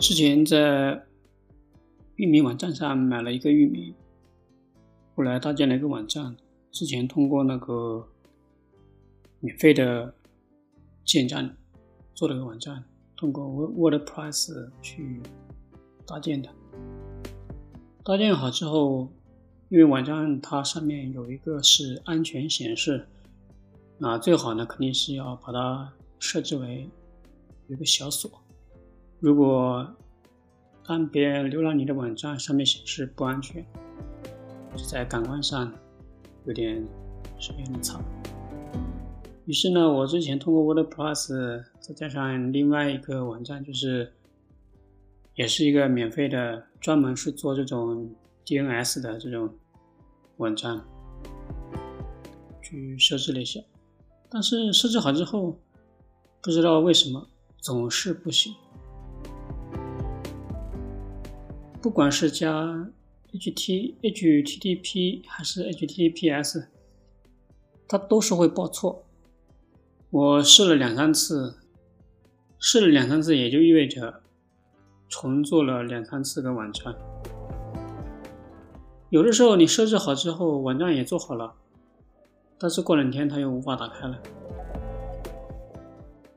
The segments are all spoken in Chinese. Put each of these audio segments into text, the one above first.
之前在域名网站上买了一个域名，后来搭建了一个网站。之前通过那个免费的建站做了个网站，通过 WordPress 去搭建的。搭建好之后，因为网站它上面有一个是安全显示，那最好呢肯定是要把它设置为有一个小锁。如果当别人浏览你的网站，上面显示不安全，在感官上有点是有点差。于是呢，我之前通过 WordPress，再加上另外一个网站，就是也是一个免费的，专门是做这种 DNS 的这种网站，去设置了一下。但是设置好之后，不知道为什么总是不行。不管是加 H T H T T P 还是 H T T P S，它都是会报错。我试了两三次，试了两三次也就意味着重做了两三次的网站。有的时候你设置好之后，网站也做好了，但是过两天它又无法打开了。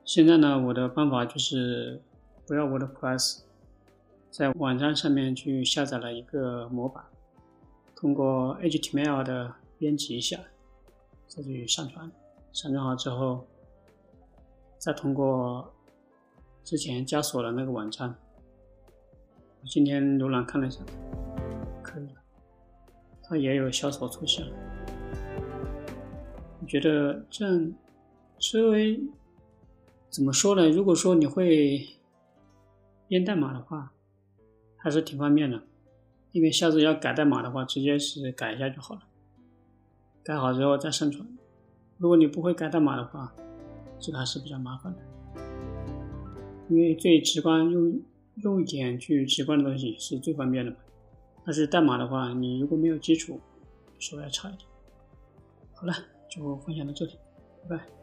现在呢，我的办法就是不要 WordPress。在网站上面去下载了一个模板，通过 HTML 的编辑一下，再去上传。上传好之后，再通过之前加锁的那个网站，我今天浏览看了一下，可以了，它也有小锁出现。我觉得这样稍微怎么说呢？如果说你会编代码的话，还是挺方便的，因为下次要改代码的话，直接是改一下就好了。改好之后再上传。如果你不会改代码的话，这个还是比较麻烦的。因为最直观用用一点去直观的东西是最方便的嘛。但是代码的话，你如果没有基础，稍微要差一点。好了，就分享到这里，拜拜。